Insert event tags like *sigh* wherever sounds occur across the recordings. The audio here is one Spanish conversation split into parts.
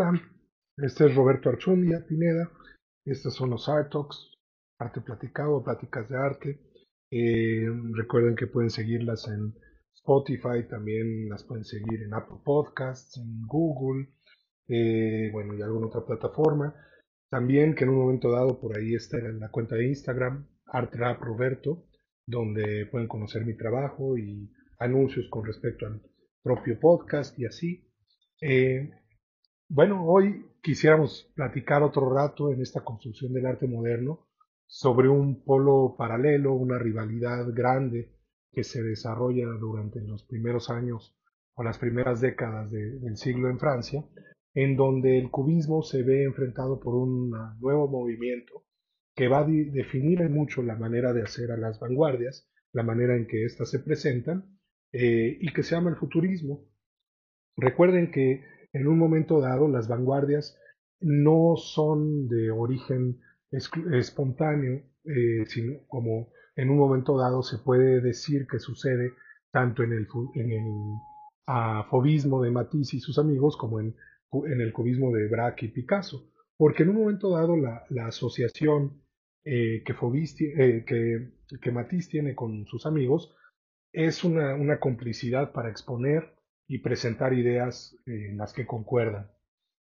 Hola, este es Roberto Archundia Pineda. Estos son los Art Talks, arte platicado, pláticas de arte. Eh, recuerden que pueden seguirlas en Spotify, también las pueden seguir en Apple Podcasts, en Google, eh, bueno, y alguna otra plataforma. También que en un momento dado por ahí está en la cuenta de Instagram, ArtRap Roberto, donde pueden conocer mi trabajo y anuncios con respecto al propio podcast y así. Eh, bueno, hoy quisiéramos platicar otro rato en esta construcción del arte moderno sobre un polo paralelo, una rivalidad grande que se desarrolla durante los primeros años o las primeras décadas del siglo en Francia, en donde el cubismo se ve enfrentado por un nuevo movimiento que va a definir mucho la manera de hacer a las vanguardias, la manera en que éstas se presentan, eh, y que se llama el futurismo. Recuerden que en un momento dado las vanguardias no son de origen espontáneo, eh, sino como en un momento dado se puede decir que sucede tanto en el, en el fobismo de Matisse y sus amigos como en, en, el cubismo de Braque y Picasso, porque en un momento dado la, asociación eh, que, eh, que, Matisse tiene con sus amigos es una, una complicidad para exponer y presentar ideas en las que concuerdan.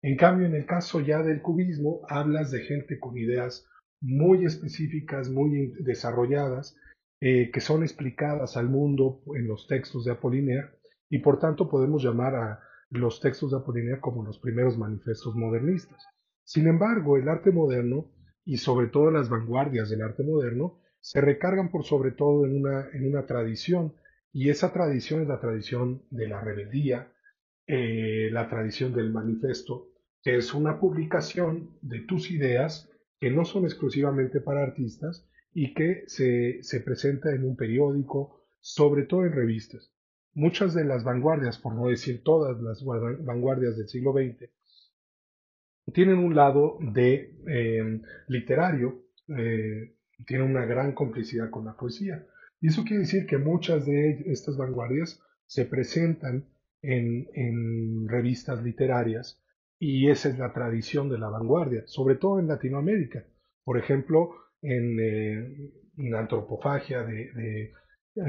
En cambio, en el caso ya del cubismo, hablas de gente con ideas muy específicas, muy desarrolladas, eh, que son explicadas al mundo en los textos de Apollinaire, y por tanto podemos llamar a los textos de Apollinaire como los primeros manifestos modernistas. Sin embargo, el arte moderno, y sobre todo las vanguardias del arte moderno, se recargan por sobre todo en una, en una tradición y esa tradición es la tradición de la rebeldía, eh, la tradición del manifiesto, que es una publicación de tus ideas que no son exclusivamente para artistas y que se, se presenta en un periódico, sobre todo en revistas. Muchas de las vanguardias, por no decir todas las vanguardias del siglo XX, tienen un lado de eh, literario, eh, tienen una gran complicidad con la poesía. Y eso quiere decir que muchas de estas vanguardias se presentan en, revistas literarias y esa es la tradición de la vanguardia, sobre todo en Latinoamérica. Por ejemplo, en, eh, antropofagia de,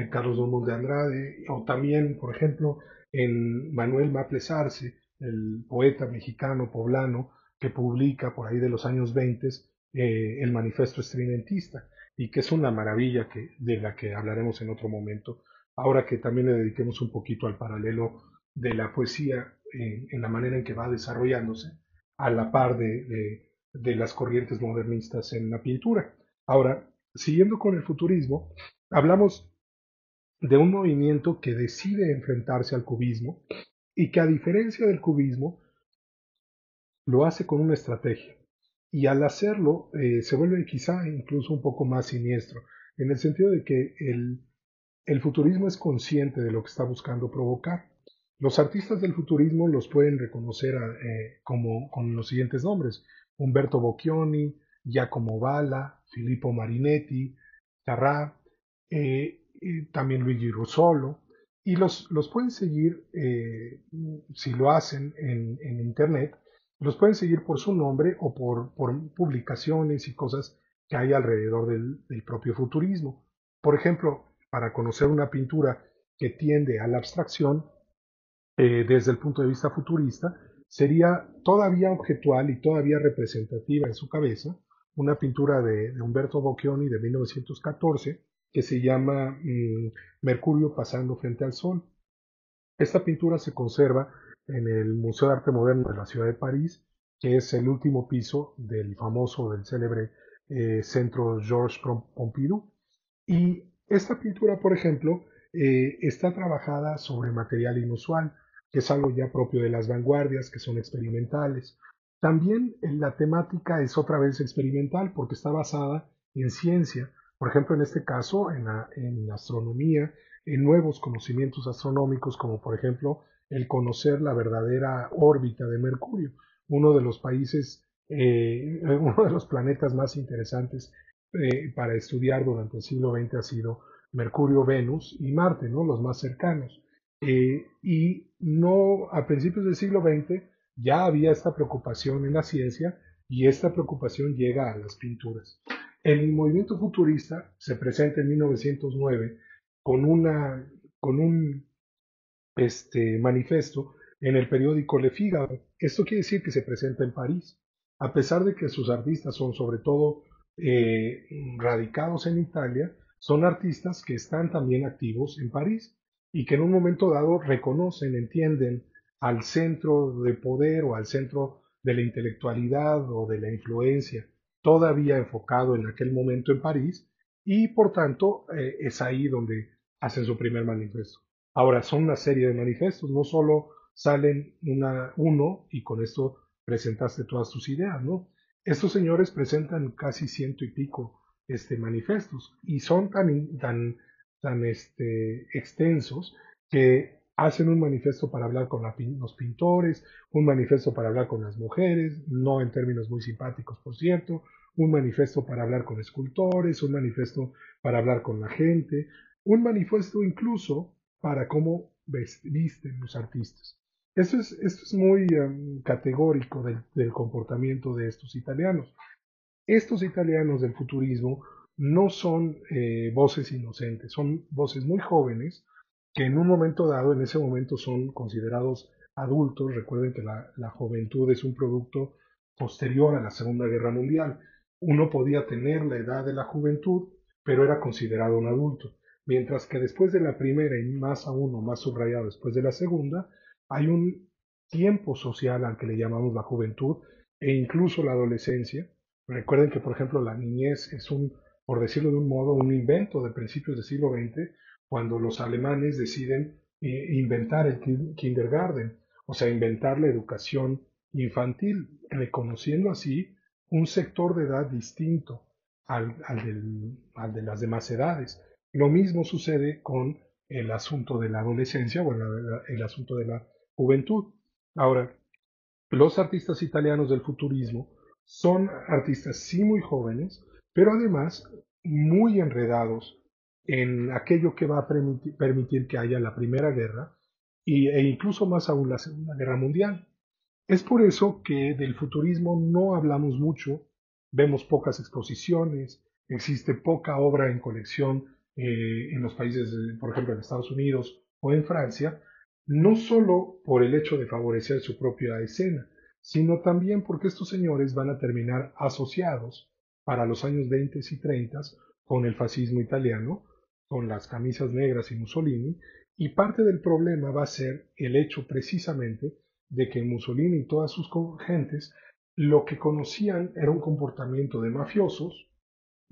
Carlos Drummond de Andrade, o también, por ejemplo, en Manuel Maples Arce, el poeta mexicano poblano que publica por ahí de los años 20 eh, el manifiesto estridentista y que es una maravilla que, de la que hablaremos en otro momento. Ahora que también le dediquemos un poquito al paralelo de la poesía en, la manera en que va desarrollándose a la par de, de, las corrientes modernistas en la pintura. Ahora, siguiendo con el futurismo, hablamos de un movimiento que decide enfrentarse al cubismo y que a diferencia del cubismo lo hace con una estrategia y al hacerlo eh, se vuelve quizá incluso un poco más siniestro, en el sentido de que el, el futurismo es consciente de lo que está buscando provocar. Los artistas del futurismo los pueden reconocer eh, como, con los siguientes nombres. Umberto Bocchioni, Giacomo Balla, Filippo Marinetti, Carrà, eh, también Luigi Russolo, y los, los pueden seguir, si lo hacen en, en Internet, los pueden seguir por su nombre o por, publicaciones y cosas que hay alrededor del, propio futurismo. Por ejemplo, para conocer una pintura que tiende a la abstracción, eh, desde el punto de vista futurista, sería todavía objetual y todavía representativa en su cabeza una pintura de, Umberto Bocchioni de 1914 que se llama mm, Mercurio pasando frente al Sol. Esta pintura se conserva en el Museo de Arte Moderno de la ciudad de París, que es el último piso del famoso, del célebre eh, centro Georges Pompidou. Y esta pintura, por ejemplo, eh, está trabajada sobre material inusual, que es algo ya propio de las vanguardias, que son experimentales. También la temática es otra vez experimental porque está basada en ciencia, por ejemplo, en este caso, en, en astronomía, en nuevos conocimientos astronómicos, como por ejemplo el conocer la verdadera órbita de Mercurio, uno de los países, eh, *laughs* uno de los planetas más interesantes eh, para estudiar durante el siglo XX ha sido Mercurio, Venus y Marte, ¿no? los más cercanos. Eh, y no a principios del siglo XX ya había esta preocupación en la ciencia y esta preocupación llega a las pinturas. El movimiento futurista se presenta en 1909 con, una, con un este, manifiesto en el periódico Le Figaro. Esto quiere decir que se presenta en París. A pesar de que sus artistas son sobre todo eh, radicados en Italia, son artistas que están también activos en París y que en un momento dado reconocen, entienden al centro de poder o al centro de la intelectualidad o de la influencia todavía enfocado en aquel momento en París y por tanto eh, es ahí donde hacen su primer manifiesto. Ahora son una serie de manifiestos, no solo salen una, uno y con esto presentaste todas tus ideas, ¿no? Estos señores presentan casi ciento y pico este, manifestos y son tan, tan, tan este, extensos que hacen un manifiesto para hablar con los pintores, un manifiesto para hablar con las mujeres, no en términos muy simpáticos, por cierto, un manifiesto para hablar con escultores, un manifiesto para hablar con la gente, un manifiesto incluso para cómo visten los artistas. Esto es, es muy em, categórico del comportamiento de estos italianos. Estos italianos del futurismo no son eh, voces inocentes, son voces muy jóvenes que en un momento dado, en ese momento son considerados adultos. Recuerden que la juventud es un producto posterior a la Segunda Guerra Mundial. Uno podía tener la edad de la juventud, pero era considerado un adulto. Mientras que después de la primera y más aún o más subrayado después de la segunda, hay un tiempo social al que le llamamos la juventud e incluso la adolescencia, Recuerden que, por ejemplo, la niñez es un, por decirlo de un modo, un invento de principios del siglo XX, cuando los alemanes deciden eh, inventar el kindergarten, o sea, inventar la educación infantil, reconociendo así un sector de edad distinto al, al, de las demás edades. Lo mismo sucede con el asunto de la adolescencia o el asunto de la juventud. Ahora, los artistas italianos del futurismo son artistas sí muy jóvenes, pero además muy enredados en aquello que va a permitir, que haya la Primera Guerra y, e incluso más aún la Segunda Guerra Mundial. Es por eso que del futurismo no hablamos mucho, vemos pocas exposiciones, existe poca obra en colección eh, en los países, por ejemplo, en Estados Unidos o en Francia, no solo por el hecho de favorecer su propia escena, sino también porque estos señores van a terminar asociados para los años 20 y 30 con el fascismo italiano, con las camisas negras y Mussolini, y parte del problema va a ser el hecho precisamente de que Mussolini y todas sus gentes lo que conocían era un comportamiento de mafiosos,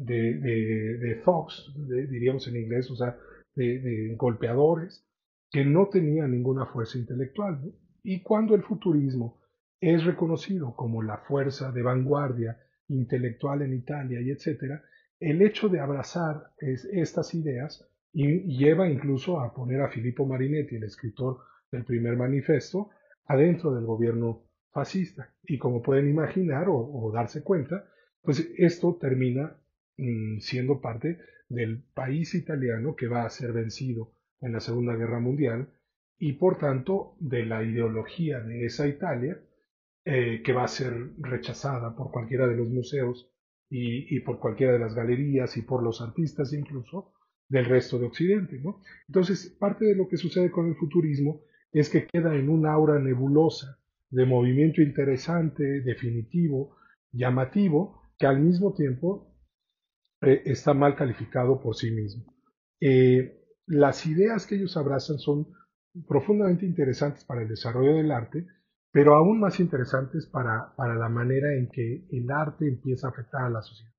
de, de, thugs, diríamos en inglés, o sea, de, golpeadores, que no tenían ninguna fuerza intelectual. Y cuando el futurismo es reconocido como la fuerza de vanguardia intelectual en Italia y etcétera, el hecho de abrazar estas ideas y lleva incluso a poner a Filippo Marinetti, el escritor del primer manifiesto, adentro del gobierno fascista. Y como pueden imaginar o, darse cuenta, pues esto termina mm, siendo parte del país italiano que va a ser vencido en la Segunda Guerra Mundial y por tanto de la ideología de esa Italia eh, que va a ser rechazada por cualquiera de los museos y, por cualquiera de las galerías y por los artistas incluso del resto de Occidente. ¿no? Entonces, parte de lo que sucede con el futurismo es que queda en una aura nebulosa de movimiento interesante, definitivo, llamativo, que al mismo tiempo eh, está mal calificado por sí mismo. Eh, las ideas que ellos abrazan son profundamente interesantes para el desarrollo del arte, pero aún más interesantes para, para la manera en que el arte empieza a afectar a la sociedad.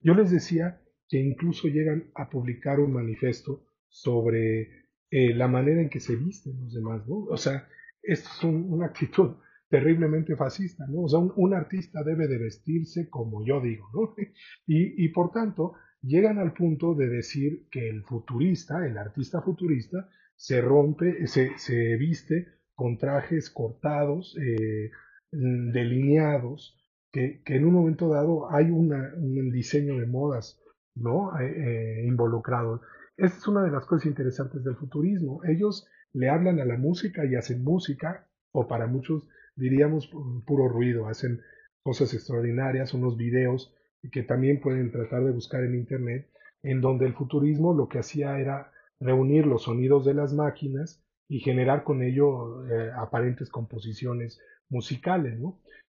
Yo les decía que incluso llegan a publicar un manifiesto sobre eh, la manera en que se visten los demás. O sea, esto es una actitud terriblemente fascista, ¿no? O sea, un, artista debe de vestirse como yo digo, ¿no? *laughs* Y, por tanto, llegan al punto de decir que el futurista, el artista futurista, se rompe, se, viste con trajes cortados, eh, delineados, que, en un momento dado hay un diseño de modas ¿no? Eh, eh, involucrado. Esta es una de las cosas interesantes del futurismo. Ellos le hablan a la música y hacen música, o para muchos diríamos puro ruido, hacen cosas extraordinarias, unos videos que también pueden tratar de buscar en Internet, en donde el futurismo lo que hacía era reunir los sonidos de las máquinas y generar con ello eh, aparentes composiciones musicales.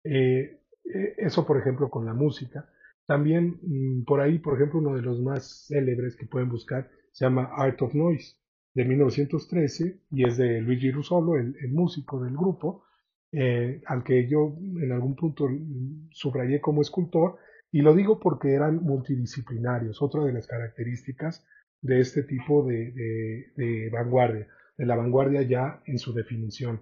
Eh, eh, eso, por ejemplo, con la música. También mm, por ahí, por ejemplo, uno de los más célebres que pueden buscar se llama Art of Noise de 1913 y es de Luigi Russolo, el, músico del grupo, eh, al que yo en algún punto subrayé como escultor y lo digo porque eran multidisciplinarios, otra de las características de este tipo de, de vanguardia, de la vanguardia ya en su definición,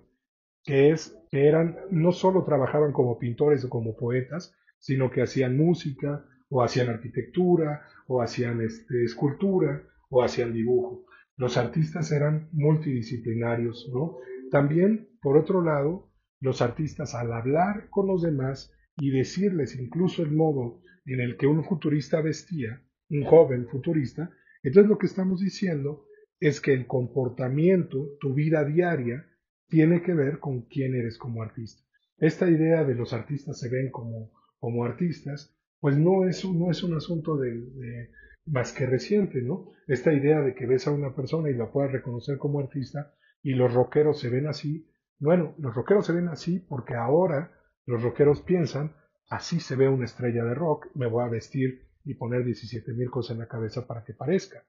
que es que eran, no solo trabajaban como pintores o como poetas, sino que hacían música, o hacían arquitectura, o hacían este, escultura, o hacían dibujo. Los artistas eran multidisciplinarios, ¿no? También, por otro lado, los artistas al hablar con los demás y decirles incluso el modo en el que un futurista vestía, un joven futurista, entonces lo que estamos diciendo es que el comportamiento, tu vida diaria, tiene que ver con quién eres como artista. Esta idea de los artistas se ven como, como artistas, pues no es, no es un asunto de, más que reciente, ¿no? Esta idea de que ves a una persona y la puedas reconocer como artista y los rockeros se ven así, bueno, los rockeros se ven así porque ahora los rockeros piensan, así se ve una estrella de rock, me voy a vestir y poner 17 mil cosas en la cabeza para que parezca.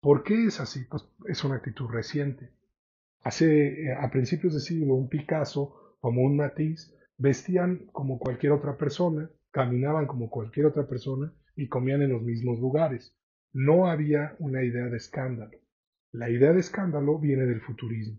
¿Por qué es así? Pues es una actitud reciente. Hace, eh, a principios de siglo, un Picasso como un Matisse vestían como cualquier otra persona, caminaban como cualquier otra persona y comían en los mismos lugares. No había una idea de escándalo. La idea de escándalo viene del futurismo,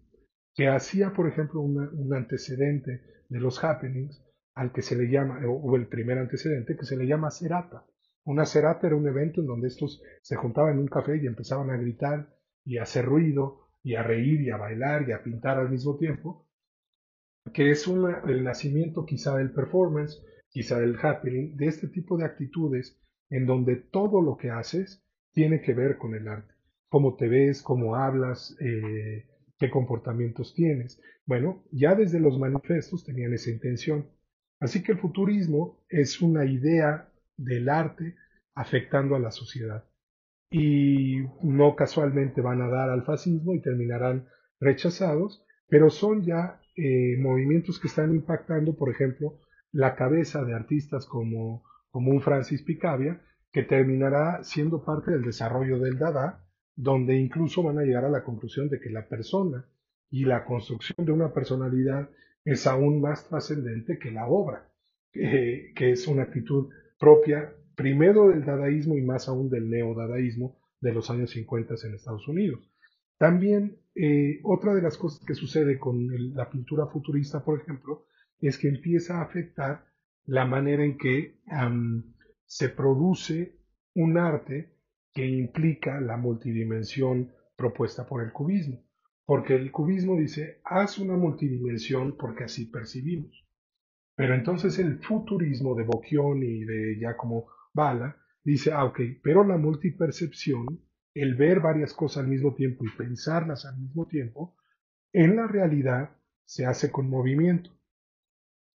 que hacía, por ejemplo, un antecedente de los happenings al que se le llama, o el primer antecedente, que se le llama serata. Una serata era un evento en donde estos se juntaban en un café y empezaban a gritar y a hacer ruido y a reír y a bailar y a pintar al mismo tiempo, que es el nacimiento quizá del performance, quizá del happening, de este tipo de actitudes en donde todo lo que haces tiene que ver con el arte. Cómo te ves, cómo hablas, eh, qué comportamientos tienes. Bueno, ya desde los manifestos tenían esa intención. Así que el futurismo es una idea del arte afectando a la sociedad y no casualmente van a dar al fascismo y terminarán rechazados, pero son ya eh, movimientos que están impactando, por ejemplo, la cabeza de artistas como, como un Francis Picabia, que terminará siendo parte del desarrollo del Dada, donde incluso van a llegar a la conclusión de que la persona y la construcción de una personalidad es aún más trascendente que la obra, que es una actitud propia primero del dadaísmo y más aún del neodadaísmo de los años 50 en Estados Unidos. También eh, otra de las cosas que sucede con la pintura futurista, por ejemplo, es que empieza a afectar la manera en que se produce un arte que implica la multidimensión propuesta por el cubismo. Porque el cubismo dice, haz una multidimensión porque así percibimos. Pero entonces el futurismo de Bocchioni y de Giacomo Bala dice, ah, ok, pero la multipercepción, el ver varias cosas al mismo tiempo y pensarlas al mismo tiempo, en la realidad se hace con movimiento.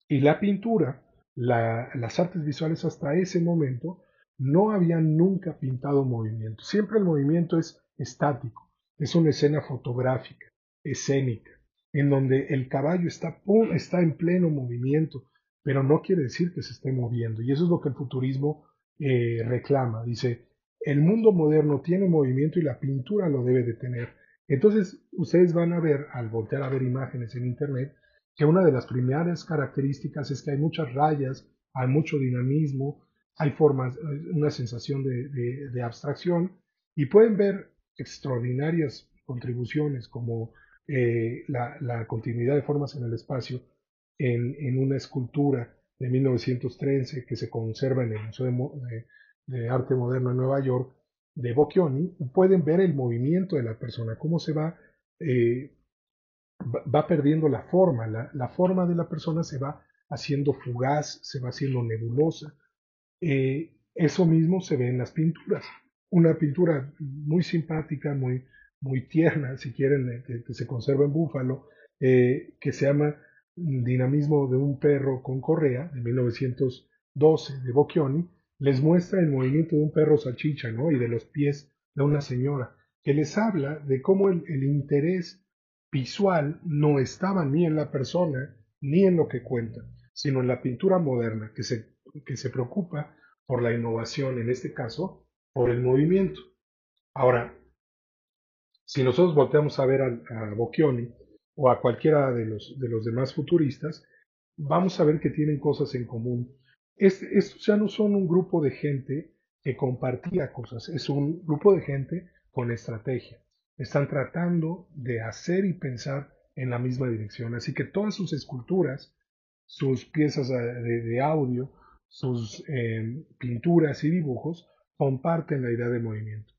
Y la pintura, las artes visuales hasta ese momento, no habían nunca pintado movimiento. Siempre el movimiento es estático, es una escena fotográfica, escénica, en donde el caballo está, está en pleno movimiento, pero no quiere decir que se esté moviendo. Y eso es lo que el futurismo eh, reclama. Dice, el mundo moderno tiene movimiento y la pintura lo debe de tener. Entonces, ustedes van a ver, al voltear a ver imágenes en Internet, que una de las primeras características es que hay muchas rayas, hay mucho dinamismo, hay formas, una sensación de, abstracción, y pueden ver extraordinarias contribuciones como eh, la, continuidad de formas en el espacio en, una escultura de 1913 que se conserva en el Museo de, Arte Moderno en Nueva York de Bocchioni, pueden ver el movimiento de la persona, cómo se va, eh, va perdiendo la forma, la, forma de la persona se va haciendo fugaz, se va haciendo nebulosa. Eh, eso mismo se ve en las pinturas. Una pintura muy simpática, muy, muy tierna, si quieren, que, se conserva en Búfalo, eh, que se llama Dinamismo de un perro con correa, de 1912, de Bocchioni, les muestra el movimiento de un perro salchicha, ¿no? Y de los pies de una señora, que les habla de cómo el, el interés visual no estaba ni en la persona ni en lo que cuenta, sino en la pintura moderna, que se, que se preocupa por la innovación, en este caso, por el movimiento. Ahora, si nosotros volteamos a ver a, a Bocchioni o a cualquiera de los, de los demás futuristas, vamos a ver que tienen cosas en común. estos ya no son un grupo de gente que compartía cosas, es un grupo de gente con estrategia. Están tratando de hacer y pensar en la misma dirección. Así que todas sus esculturas, sus piezas de, audio, sus eh, pinturas y dibujos comparten la idea de movimiento,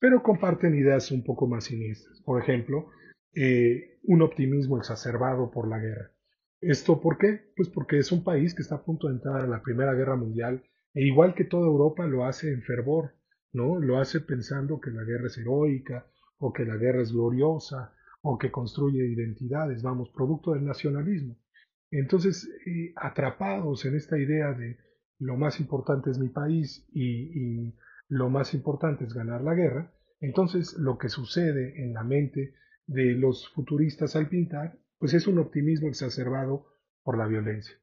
pero comparten ideas un poco más siniestras. Por ejemplo, eh, un optimismo exacerbado por la guerra. ¿Esto por qué? Pues porque es un país que está a punto de entrar a la Primera Guerra Mundial e igual que toda Europa lo hace en fervor, ¿no? Lo hace pensando que la guerra es heroica o que la guerra es gloriosa o que construye identidades, vamos, producto del nacionalismo. Entonces, eh, atrapados en esta idea de lo más importante es mi país y, lo más importante es ganar la guerra, entonces lo que sucede en la mente de los futuristas al pintar, pues es un optimismo exacerbado por la violencia.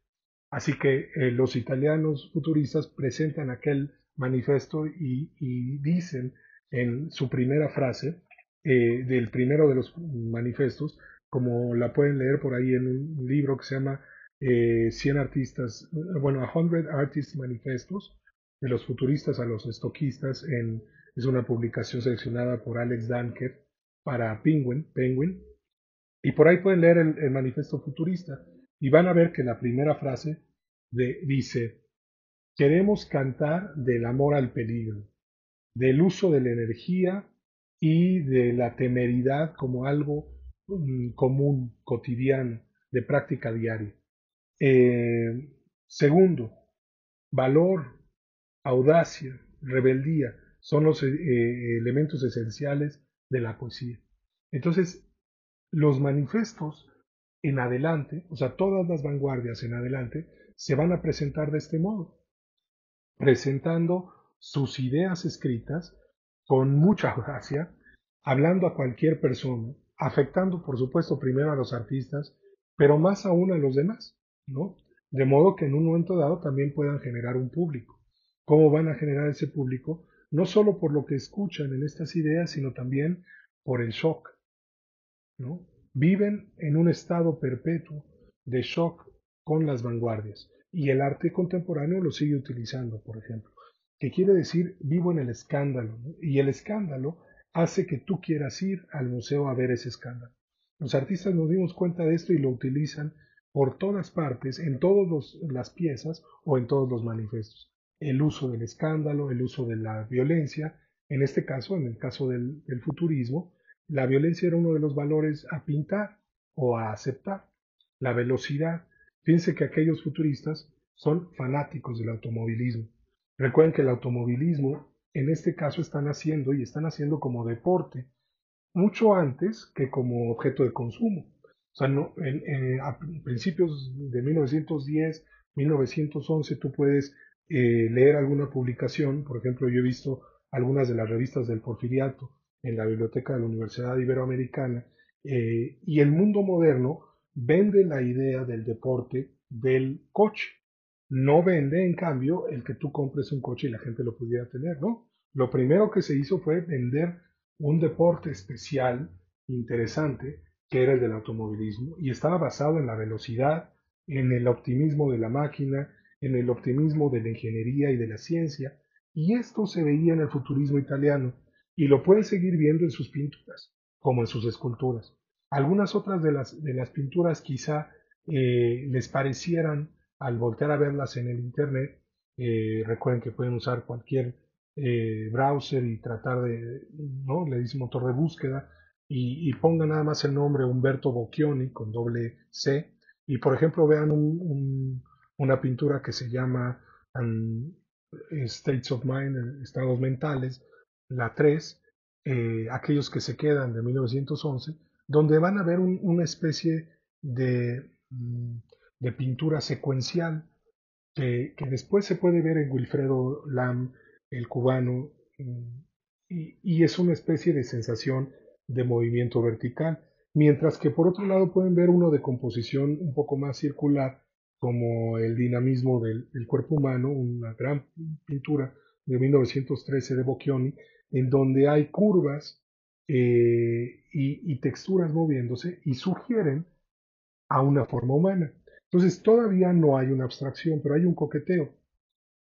Así que eh, los italianos futuristas presentan aquel manifiesto y, dicen en su primera frase eh, del primero de los manifestos, como la pueden leer por ahí en un libro que se llama 100 eh, artistas, bueno, 100 Artist Manifestos, de los futuristas a los estoquistas, es una publicación seleccionada por Alex Danker para Penguin, Penguin, y por ahí pueden leer el, manifiesto futurista y van a ver que la primera frase de, dice, queremos cantar del amor al peligro, del uso de la energía y de la temeridad como algo mm, común, cotidiano, de práctica diaria. Eh, segundo, valor, audacia, rebeldía son los eh, elementos esenciales de la poesía. Entonces, los manifestos en adelante, o sea, todas las vanguardias en adelante, se van a presentar de este modo, presentando sus ideas escritas con mucha audacia, hablando a cualquier persona, afectando, por supuesto, primero a los artistas, pero más aún a los demás. De modo que en un momento dado también puedan generar un público. ¿Cómo van a generar ese público? No solo por lo que escuchan en estas ideas, sino también por el shock. ¿no? Viven en un estado perpetuo de shock con las vanguardias y el arte contemporáneo lo sigue utilizando, por ejemplo. Que quiere decir vivo en el escándalo y el escándalo hace que tú quieras ir al museo a ver ese escándalo. Los artistas nos dimos cuenta de esto y lo utilizan por todas partes, en todas las piezas o en todos los manifestos. El uso del escándalo, el uso de la violencia, en este caso, en el caso del, futurismo, la violencia era uno de los valores a pintar o a aceptar. La velocidad. Fíjense que aquellos futuristas son fanáticos del automovilismo. Recuerden que el automovilismo, en este caso, están haciendo y están haciendo como deporte, mucho antes que como objeto de consumo. O sea, no, en, a principios de 1910, 1911, tú puedes eh, leer alguna publicación. Por ejemplo, yo he visto algunas de las revistas del Porfiriato en la biblioteca de la Universidad Iberoamericana. Eh, y el mundo moderno vende la idea del deporte del coche. No vende, en cambio, el que tú compres un coche y la gente lo pudiera tener, ¿no? Lo primero que se hizo fue vender un deporte especial, interesante, que era el del automovilismo, y estaba basado en la velocidad, en el optimismo de la máquina, en el optimismo de la ingeniería y de la ciencia, y esto se veía en el futurismo italiano, y lo pueden seguir viendo en sus pinturas, como en sus esculturas. Algunas otras de las, de las pinturas quizá eh, les parecieran, al voltear a verlas en el Internet, eh, recuerden que pueden usar cualquier eh, browser y tratar de, ¿no? Le dice motor de búsqueda, y, pongan nada más el nombre Humberto Bocchioni con doble C y por ejemplo vean una pintura que se llama um, States of Mind, estados mentales, la 3, eh, aquellos que se quedan de 1911, donde van a ver una especie de, mm, de pintura secuencial que, después se puede ver en Wilfredo Lam, el cubano, mm, y, es una especie de sensación de movimiento vertical, mientras que por otro lado pueden ver uno de composición un poco más circular, como el dinamismo del, cuerpo humano, una gran pintura de 1913 de Bocchioni, en donde hay curvas eh, y, y texturas moviéndose y sugieren a una forma humana. Entonces todavía no hay una abstracción, pero hay un coqueteo.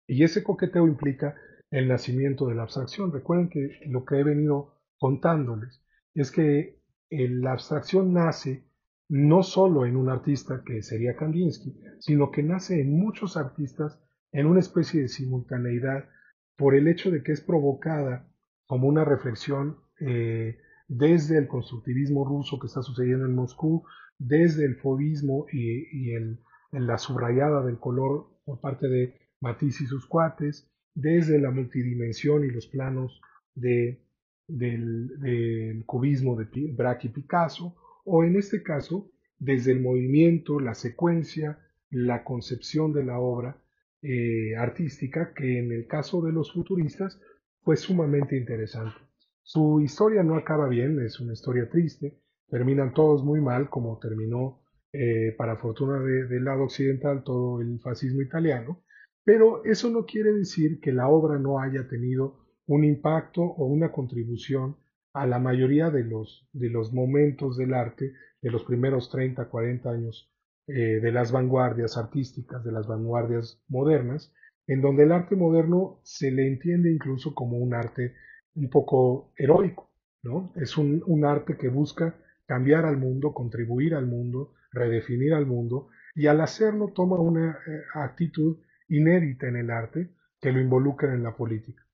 Y ese coqueteo implica el nacimiento de la abstracción. Recuerden que lo que he venido contándoles es que la abstracción nace no solo en un artista que sería Kandinsky, sino que nace en muchos artistas en una especie de simultaneidad por el hecho de que es provocada como una reflexión eh, desde el constructivismo ruso que está sucediendo en Moscú, desde el fobismo y, el, la subrayada del color por parte de Matisse y sus cuates, desde la multidimensión y los planos de, del, cubismo de Braque y Picasso, o en este caso, desde el movimiento, la secuencia, la concepción de la obra eh, artística, que en el caso de los futuristas fue sumamente interesante. Su historia no acaba bien, es una historia triste, terminan todos muy mal, como terminó, eh, para fortuna del lado occidental, todo el fascismo italiano, pero eso no quiere decir que la obra no haya tenido un impacto o una contribución a la mayoría de los, de los momentos del arte de los primeros 30, 40 años eh, de las vanguardias artísticas, de las vanguardias modernas, en donde el arte moderno se le entiende incluso como un arte un poco heroico, ¿no? Es un, arte que busca cambiar al mundo, contribuir al mundo, redefinir al mundo, y al hacerlo toma una eh, actitud inédita en el arte que lo involucra en la política.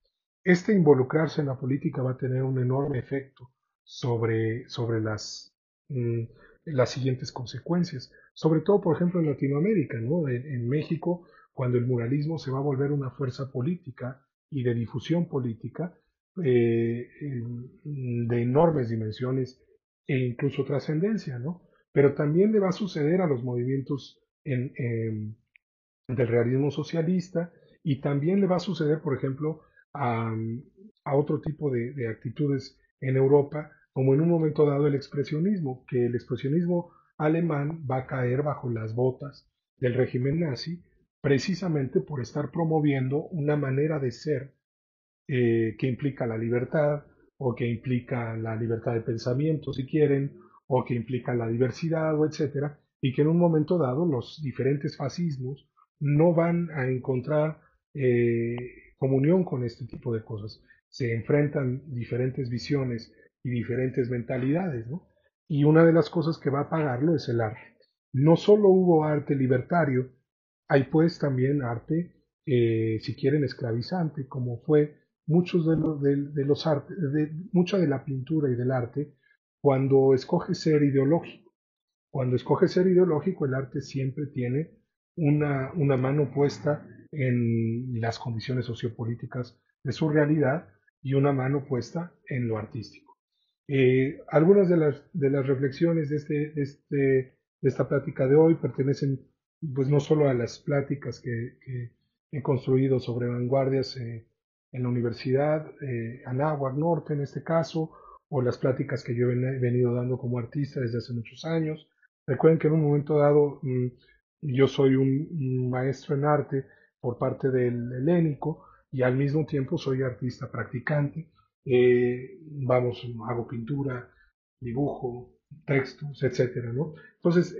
Este involucrarse en la política va a tener un enorme efecto sobre, sobre las, mm, las siguientes consecuencias, sobre todo, por ejemplo, en Latinoamérica, ¿no? en, México, cuando el muralismo se va a volver una fuerza política y de difusión política eh, de enormes dimensiones e incluso trascendencia, ¿no? Pero también le va a suceder a los movimientos en, del realismo socialista y también le va a suceder, por ejemplo, a, otro tipo de, actitudes en Europa, como en un momento dado el expresionismo, que el expresionismo alemán va a caer bajo las botas del régimen nazi precisamente por estar promoviendo una manera de ser eh, que implica la libertad, o que implica la libertad de pensamiento, si quieren, o que implica la diversidad, o etcétera, y que en un momento dado los diferentes fascismos no van a encontrar eh, comunión con este tipo de cosas. Se enfrentan diferentes visiones y diferentes mentalidades, ¿no? Y una de las cosas que va a pagarlo es el arte. No solo hubo arte libertario, hay pues también arte, eh, si quieren, esclavizante, como fue muchos de, los, de, los artes, de, mucha de la pintura y del arte, cuando escoge ser ideológico. Cuando escoge ser ideológico, el arte siempre tiene una, una mano puesta en las condiciones sociopolíticas de su realidad y una mano puesta en lo artístico. Eh, algunas de las, de las reflexiones de, este, este, esta plática de hoy pertenecen pues no solo a las pláticas que, he construido sobre vanguardias eh, en la Universidad eh, Anáhuac Norte en este caso, o las pláticas que yo he venido dando como artista desde hace muchos años. Recuerden que en un momento dado mm, yo soy un, maestro en arte por parte del helénico y al mismo tiempo soy artista practicante. Eh, vamos, hago pintura, dibujo, textos, etcétera, ¿no? Entonces,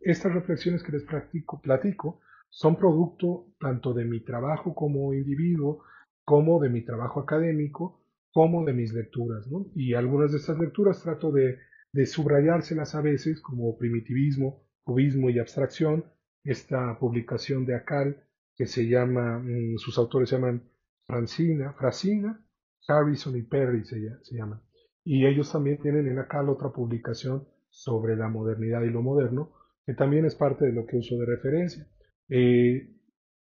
estas reflexiones que les practico, platico son producto tanto de mi trabajo como individuo, como de mi trabajo académico, como de mis lecturas. ¿no? Y algunas de estas lecturas trato de, de subrayárselas a veces como primitivismo, cubismo y abstracción. Esta publicación de Acal, que se llama, mm, sus autores se llaman Francina, Fracina, Harrison y Perry se, llaman. Y ellos también tienen en Acal otra publicación sobre la modernidad y lo moderno, que también es parte de lo que uso de referencia. Eh,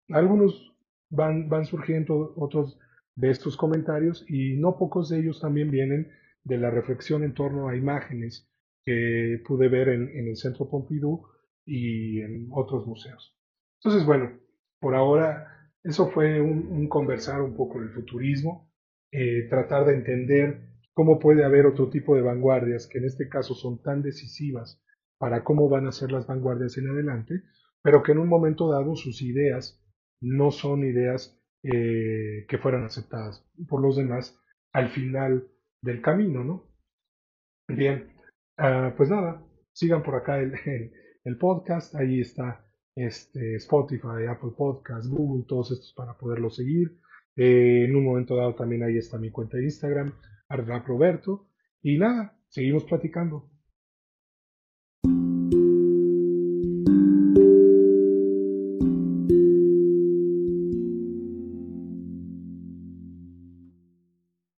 algunos van, van surgiendo otros de estos comentarios y no pocos de ellos también vienen de la reflexión en torno a imágenes que pude ver en, el Centro Pompidou y en otros museos. Entonces, bueno, por ahora eso fue un, conversar un poco del futurismo, eh, tratar de entender cómo puede haber otro tipo de vanguardias que en este caso son tan decisivas para cómo van a ser las vanguardias en adelante, pero que en un momento dado sus ideas no son ideas eh, que fueran aceptadas por los demás al final del camino, ¿no? Bien, ah, pues nada, sigan por acá el, el, podcast, ahí está este, Spotify, Apple Podcast, Google, todos estos para poderlo seguir. Eh, en un momento dado también ahí está mi cuenta de Instagram, Roberto. Y nada, seguimos platicando.